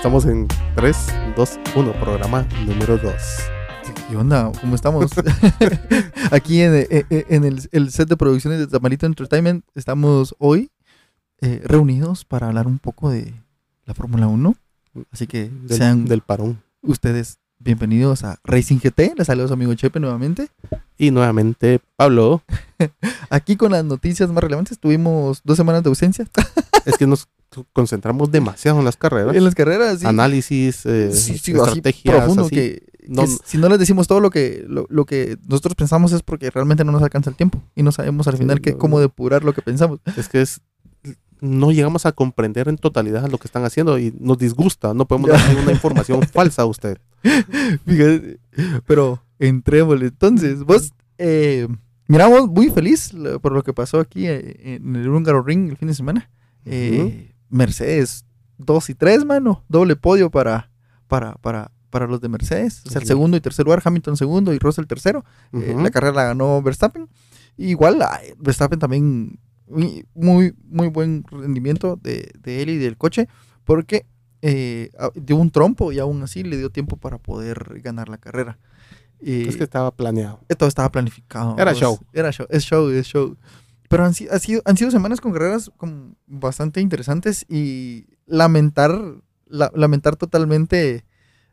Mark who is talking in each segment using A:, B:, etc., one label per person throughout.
A: Estamos en 3, 2, 1, programa número 2.
B: ¿Qué onda? ¿Cómo estamos? Aquí en, eh, eh, en el, el set de producciones de Tamalito Entertainment estamos hoy eh, reunidos para hablar un poco de la Fórmula 1. Así que
A: Del,
B: sean
A: del parón.
B: ustedes bienvenidos a Racing GT. Les saludos amigo Chepe nuevamente.
A: Y nuevamente, Pablo,
B: Aquí con las noticias más relevantes. Tuvimos dos semanas de ausencia
A: es que nos concentramos demasiado en las carreras.
B: en las carreras. sí.
A: Análisis, eh,
B: Sí, sí, así
A: estrategias,
B: profundo
A: así.
B: que,
A: No-
B: que si no les decimos todo lo que lo, lo que nosotros pensamos es porque realmente no nos alcanza el tiempo y no sabemos al final que, cómo depurar lo que pensamos.
A: Es que es no llegamos a comprender en totalidad lo que están haciendo y nos disgusta. No podemos darle una información falsa a usted.
B: Fíjate, pero entrémosle. Entonces, vos, eh, miramos muy feliz por lo que pasó aquí eh, en el Húngaro Ring el fin de semana. Eh, Mercedes 2 y 3, mano. Doble podio para, para, para, para los de Mercedes. O sea, el segundo y tercer lugar, Hamilton segundo y Russell tercero. Eh, la carrera la ganó Verstappen. Igual Verstappen también muy, muy, muy buen rendimiento de, de él y del coche porque eh, dio un trompo y aún así le dio tiempo para poder ganar la carrera. Y
A: Es que estaba planeado.
B: todo estaba planificado.
A: Era show.
B: Era show, es show, es show. Pero han, ha sido, han sido semanas con carreras como bastante interesantes y lamentar, la- lamentar totalmente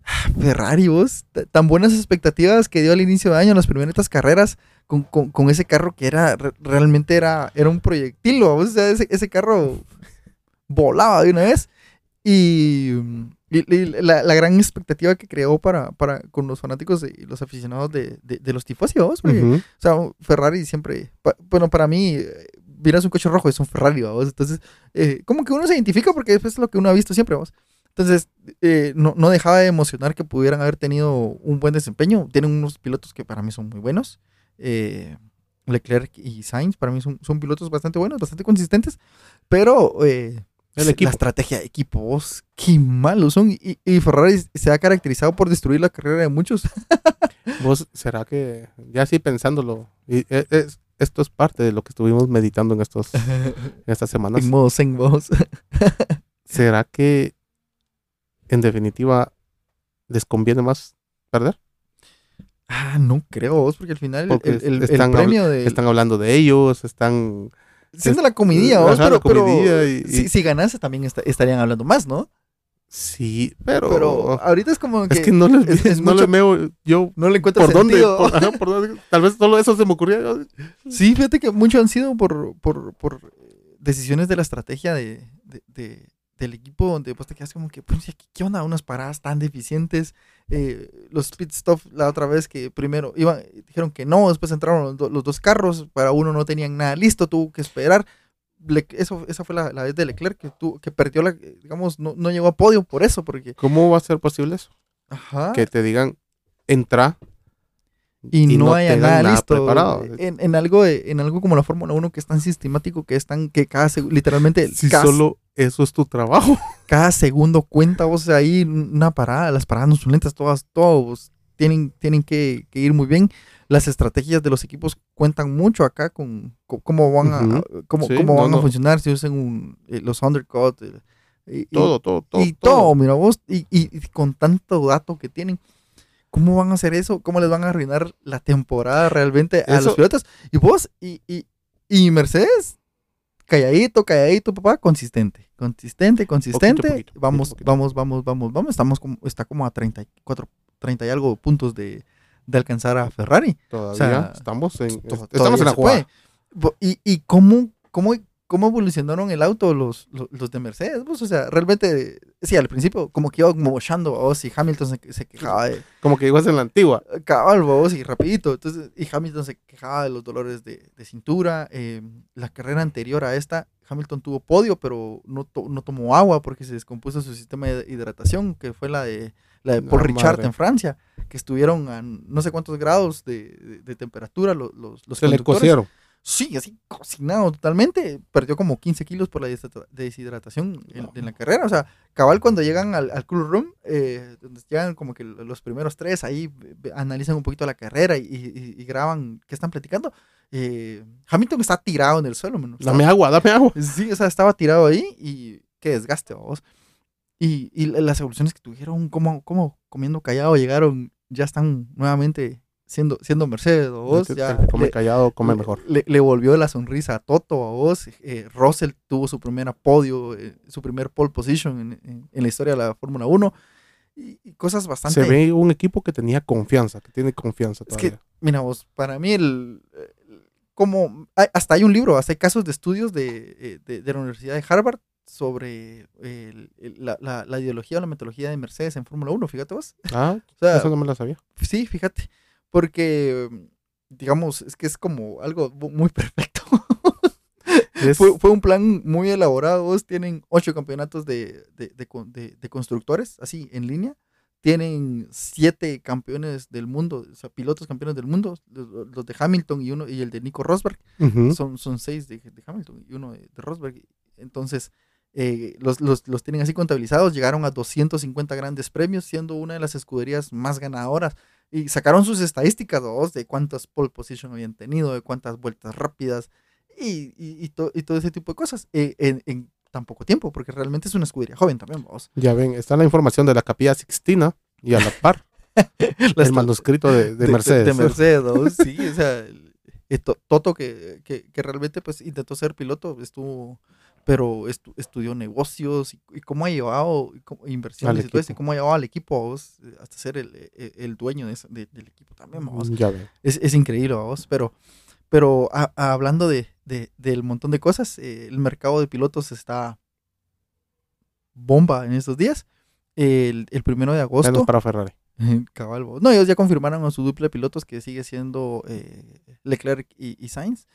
B: ah, Ferrari, vos, tan buenas expectativas que dio al inicio de año en las primeras carreras con, con- con ese carro que era re- realmente era, era un proyectil, o sea, ese, ese carro volaba de una vez y, y- y la, la gran expectativa que creó para, para con los fanáticos y los aficionados de, de- de los tifosi, ¿vos? Porque,
A: Ujú.
B: o sea, Ferrari siempre. pa- bueno, para mí, eh, miras un coche rojo, es un Ferrari, vamos. Entonces, eh, como que uno se identifica porque es lo que uno ha visto siempre, vamos. Entonces, eh, no, no dejaba de emocionar que pudieran haber tenido un buen desempeño. Tienen unos pilotos que para mí son muy buenos. Eh, Leclerc y Sainz para mí son, son pilotos bastante buenos, bastante consistentes. Pero eh,
A: El equipo.
B: la estrategia de equipo, vos, qué malos son. Y, y Ferrari se ha caracterizado por destruir la carrera de muchos.
A: ¿Vos será que, ya así pensándolo, y e- es- esto es parte de lo que estuvimos meditando en, estos, en estas semanas?
B: en modo zen, vos.
A: ¿Será que en definitiva les conviene más perder?
B: Ah, no creo, vos, porque al final
A: Porque
B: el, el- el premio de.
A: Están hablando de ellos, están...
B: siendo la comidilla, vos, pero,
A: la
B: pero
A: y- y-
B: si, si ganase también esta- estarían hablando más, ¿no?
A: Sí, pero...
B: Pero ahorita es como que,
A: es que no les,
B: es- es
A: no
B: mucho-
A: veo yo...
B: no le encuentras
A: ¿Por dónde?
B: sentido.
A: Por- ajá, por dónde? Tal vez solo eso se me ocurría.
B: Sí, fíjate que muchos han sido por, por, por decisiones de la estrategia de, de- de- del equipo donde vos te quedas como que, pues, ¿qué, onda? Unas paradas tan deficientes. eh, los pit stop la otra vez que primero iban, dijeron que no, después entraron los, do- los dos carros, para uno no tenían nada listo, tuvo que esperar. Le- eso, esa fue la, la vez de Leclerc que, tuvo, que perdió, la, digamos, no, no llegó a podio por eso, porque...
A: ¿Cómo va a ser posible eso?
B: Ajá.
A: Que te digan, entra
B: y, no,
A: te
B: haya nada, listo
A: preparado.
B: En, en algo de- en algo como la Fórmula 1 que es tan sistemático que es tan que cada literalmente
A: Si
B: cada,
A: solo eso es tu trabajo.
B: cada segundo cuenta o sea ahí una parada las paradas no son lentas todas todos tienen tienen que, que ir muy bien las estrategias de los equipos cuentan mucho acá con, con cómo van a
A: Ujú.
B: cómo,
A: Sí,
B: cómo
A: no,
B: van
A: no.
B: a funcionar si usan un- eh, los undercut eh, y- y-
A: Todo, todo, todo.
B: y todo, mira vos, y, y- y con tanto dato que tienen, ¿cómo van a hacer eso? ¿Cómo les van a arruinar la temporada realmente a
A: Eso-
B: los pilotos? Y vos, y, y, y Mercedes, calladito, calladito, papá, consistente, consistente, consistente.
A: poquito,
B: vamos,
A: poquito,
B: vamos, vamos, vamos, vamos, estamos como, está como a 34, 30 y algo puntos de, de alcanzar a Ferrari.
A: Todavía
B: sea,
A: estamos en,
B: To-
A: estamos en la jugada.
B: ¿Y, y cómo, cómo, cómo evolucionaron el auto los, los, los de Mercedes? Pues, o sea, realmente, sí, al principio como que iba mochando, vos, y Hamilton se, se quejaba de
A: Como que ibas en la antigua.
B: cabal, vos, y rapidito. Entonces, y Hamilton se quejaba de los dolores de, de cintura. eh, la carrera anterior a esta, Hamilton tuvo podio, pero no, to- no tomó agua porque se descompuso su sistema de hidratación, que fue la de, la de
A: La
B: Paul Richard
A: madre.
B: en Francia, que estuvieron a no sé cuántos grados de, de- temperatura los, los, los
A: Se le
B: conductores. Sí, así cocinado totalmente. Perdió como 15 kilos por la deshidrata- deshidratación en, en la carrera. O sea, cabal cuando llegan al, al cool room, eh, donde llegan como que los primeros tres, ahí ve- analizan un poquito la carrera y, y- y graban qué están platicando. Eh, Hamilton está tirado en el suelo, mano.
A: Dame agua, dame agua.
B: Sí, o sea, estaba tirado ahí y qué desgaste, vamos. y, y las evoluciones que tuvieron, como, como comiendo callado llegaron, ya están nuevamente siendo, siendo Mercedes, o vos, ya
A: el que come
B: le-
A: callado, come
B: le-
A: mejor.
B: Le, le volvió la sonrisa a Toto, a vos. eh, Russell tuvo su primer podio, eh, su primer pole position en, en- en la historia de la Fórmula 1. Y, y cosas bastante...
A: Se ve un equipo que tenía confianza, que tiene confianza
B: Es que,
A: todavía.
B: mira vos, para mí el... el- como hay- hasta hay un libro, hasta hay casos de estudios de, eh, de, de la Universidad de Harvard sobre el- el- la, la- la ideología o la metodología de Mercedes en Fórmula 1, fíjate vos.
A: Ah,
B: O sea,
A: eso no me lo sabía.
B: Sí, fíjate, porque, digamos, es que es como algo muy perfecto.
A: Es-
B: fue, fue un plan muy elaborado. Tienen ocho campeonatos de, de, de de- constructores, así, en línea. Tienen siete campeones del mundo, o sea, pilotos campeones del mundo, los, los de Hamilton y uno y el de Nico Rosberg. Son, son seis de, Hamilton y uno de, de Rosberg. Entonces, eh, los, los, los tienen así contabilizados. Llegaron a 250 grandes premios, siendo una de las escuderías más ganadoras. Y sacaron sus estadísticas ¿vos? de cuántas pole position habían tenido, de cuántas vueltas rápidas y, y, y to- y todo ese tipo de cosas eh, en, en tan poco tiempo, porque realmente es una escudería joven también. ¿vos?
A: Ya ven, está la información de la capilla Sixtina y a la par el manuscrito de, de Mercedes.
B: De, Mercedes, ¿no? sí, o sea, Toto que, que, que realmente pues intentó ser piloto, estuvo, pero estu- estudió negocios y, y cómo ha llevado y cómo- inversiones y todo eso, y cómo ha llevado al equipo vos, eh, hasta ser el, el- el dueño de de- del equipo también, vos.
A: Ya ven.
B: Es, es increíble, vos, pero, pero a- a- hablando de, de- del montón de cosas, eh, el mercado de pilotos está bomba en estos días. El, el primero de agosto.
A: Menos para Ferrari.
B: Cabal, vos. No, ellos ya confirmaron a su dupla de pilotos que sigue siendo eh, Leclerc y, y Sainz.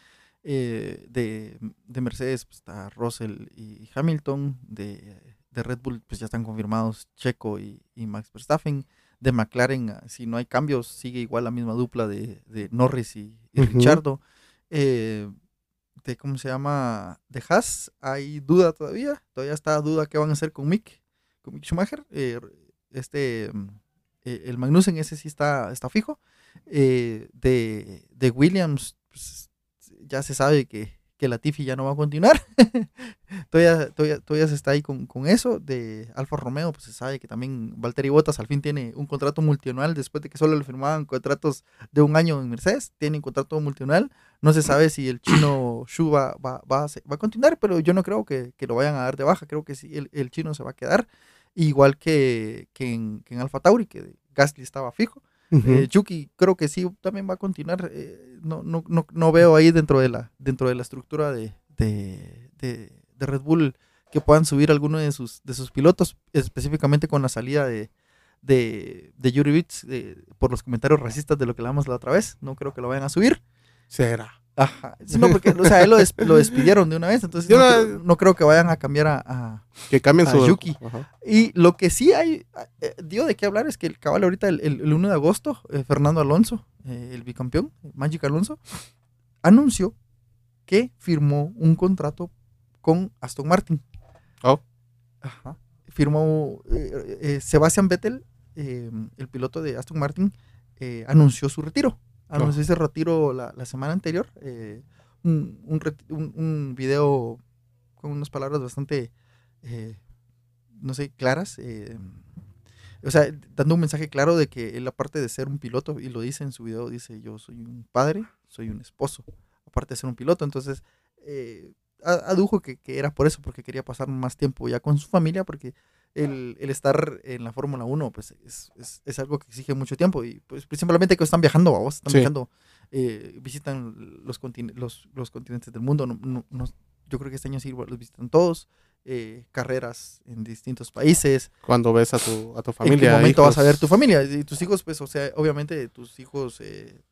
B: Eh, de, de Mercedes pues, está Russell y Hamilton. De, de Red Bull pues ya están confirmados Checo y, y Max Verstappen. De McLaren, ah, si no hay cambios, sigue igual la misma dupla de, de Norris y. Richardo. Eh, de cómo se llama de Haas, hay duda todavía. Todavía está duda qué van a hacer con Mick, con Mick Schumacher. Eh, este mm, eh, el Magnussen ese sí está, está fijo. De, de Williams, pues, ya se sabe que, que Latifi ya no va a continuar. todavía, todavía, todavía se está ahí con, con eso. De Alfa Romeo, pues se sabe que también Valtteri Bottas al fin tiene un contrato multianual después de que solo le firmaban contratos de un año en Mercedes. Tiene un contrato multianual. No se sabe si el chino Shu va, va, va, va a continuar, pero yo no creo que, que lo vayan a dar de baja. Creo que sí, el, el chino se va a quedar. Igual que, que en, que en Alfa Tauri, que Gasly estaba fijo. Eh, Yuki creo que sí también va a continuar. eh, no, no, no, no veo ahí dentro de la, dentro de la estructura de, de, de- de Red Bull que puedan subir alguno de sus, de sus pilotos, específicamente con la salida de, de, de Yuri Vitz eh, por los comentarios racistas de lo que hablamos la otra vez. No creo que lo vayan a subir.
A: Será.
B: Ajá. No, porque o sea, él lo, des- lo despidieron de una vez, entonces no,
A: una-
B: creo, no creo que vayan a cambiar a- a,
A: Que cambien
B: A
A: su.
B: Yuki.
A: Ajá.
B: y lo que sí hay, eh, dio de qué hablar es que el cabal ahorita, el, el- el 1 de agosto, eh, Fernando Alonso, eh, el bicampeón, Magic Alonso, anunció que firmó un contrato con Aston Martin.
A: Oh.
B: Ajá. Firmó eh, Sebastian Vettel, el piloto de Aston Martin, anunció su retiro. Anunció ese retiro la, la semana anterior. eh, un, un, reti- un- un video con unas palabras bastante, eh, no sé, claras. eh, o sea, dando un mensaje claro de que él, aparte de ser un piloto, y lo dice en su video, dice, yo soy un padre, soy un esposo, aparte de ser un piloto. Entonces, eh, adujo que, que era por eso, porque quería pasar más tiempo ya con su familia, porque el, el estar en la Fórmula 1 pues es, es- es algo que exige mucho tiempo y pues simplemente que están viajando, vos, están
A: Sí.
B: viajando, eh, visitan los, continen- los, los continentes del mundo, no- no- no- yo creo que este año sí los visitan todos, eh, carreras en distintos países,
A: Cuando ves a tu, a tu
B: ¿En
A: familia.
B: qué momento vas a
A: hijos.
B: ver tu familia? Y tus hijos, pues, o sea, obviamente tus hijos, eh,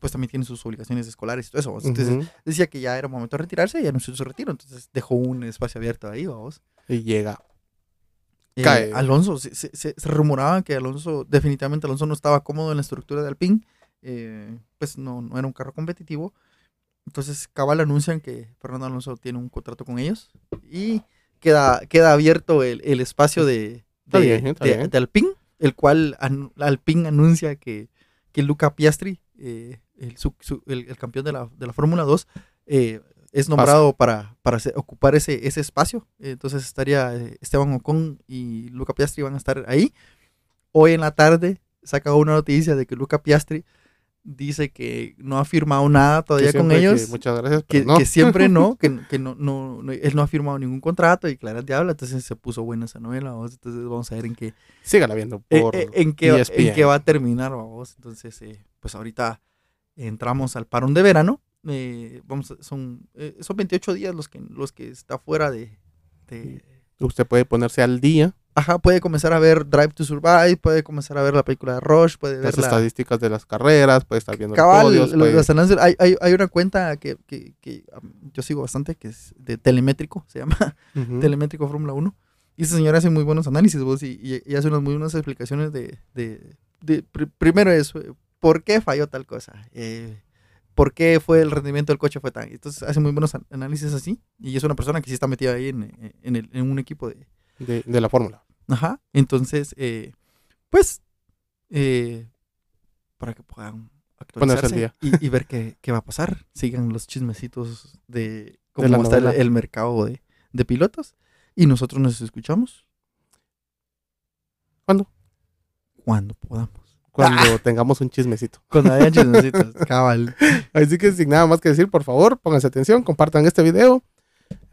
B: pues también tienen sus obligaciones escolares y todo eso. Entonces decía que ya era momento de retirarse y anunció su retiro. Entonces dejó un espacio abierto ahí, vamos.
A: Y llega.
B: Eh,
A: Cae.
B: Alonso, se, se, se- se rumoraba que Alonso, definitivamente Alonso no estaba cómodo en la estructura de Alpine. eh, pues no, no era un carro competitivo. Entonces, cabal anuncian que Fernando Alonso tiene un contrato con ellos y queda, queda abierto el, el espacio de, de,
A: bien, está
B: de-
A: bien.
B: de Alpine, el cual Alpine anuncia que, que Luca Piastri, eh, el, su- su- el- el campeón de la, de la Fórmula 2, eh, es nombrado para, para ocupar ese, ese espacio. Entonces estaría eh, Esteban Ocon y Luca Piastri van a estar ahí. Hoy en la tarde saca una noticia de que Luca Piastri dice que no ha firmado nada todavía con
A: que
B: ellos.
A: muchas gracias,
B: que,
A: pero no.
B: que siempre no, que, que no, no, no- él no ha firmado ningún contrato y Clara Diabla, entonces se puso buena esa novela, vamos, entonces vamos a ver en qué,
A: Sígala viendo
B: eh,
A: por
B: eh, en qué, en qué va a terminar, vamos, entonces eh, pues ahorita entramos al parón de verano, eh, vamos, son, eh, son 28 días los que, los que está fuera de, de-
A: Usted puede ponerse al día
B: Ajá, puede comenzar a ver Drive to Survive, puede comenzar a ver la película de Rush, puede ver
A: las
B: la,
A: estadísticas de las carreras, puede estar viendo
B: Cabal,
A: los podios, puede-
B: los hay, hay, hay una cuenta que, que, que, yo sigo bastante, que es de Telemétrico, se llama
A: Ujú.
B: Telemétrico Fórmula 1. Y esa señora hace muy buenos análisis, vos, y, y- y hace unas muy buenas explicaciones de... de, de- pr- primero es, eh, ¿por qué falló tal cosa? Eh, ¿Por qué fue el rendimiento del coche fue tan? Entonces hace muy buenos an- análisis así. Y es una persona que sí está metida ahí en, eh, en, el- en un equipo de,
A: de, de la fórmula.
B: Ajá. Entonces, eh, pues, eh, para que puedan actualizarse. Y, y ver qué, qué va a pasar. Sigan los chismecitos de cómo está el, el mercado de, de pilotos. Y nosotros nos escuchamos.
A: ¿Cuándo?
B: Cuando podamos.
A: Cuando tengamos un chismecito.
B: Cuando haya chismecitos. Cabal.
A: Así que sin nada más que decir, por favor, pónganse atención, compartan este video.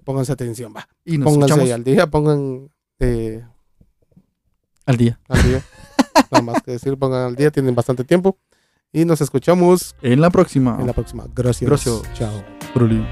A: Pónganse atención, va.
B: Y nos
A: Pónganse
B: escuchamos
A: al día, pongan eh,
B: al día.
A: al día. nada más que decir, pongan al día, tienen bastante tiempo. Y nos escuchamos
B: En la próxima.
A: en la próxima. Gracias.
B: Gracias.
A: Chao.
B: Proli.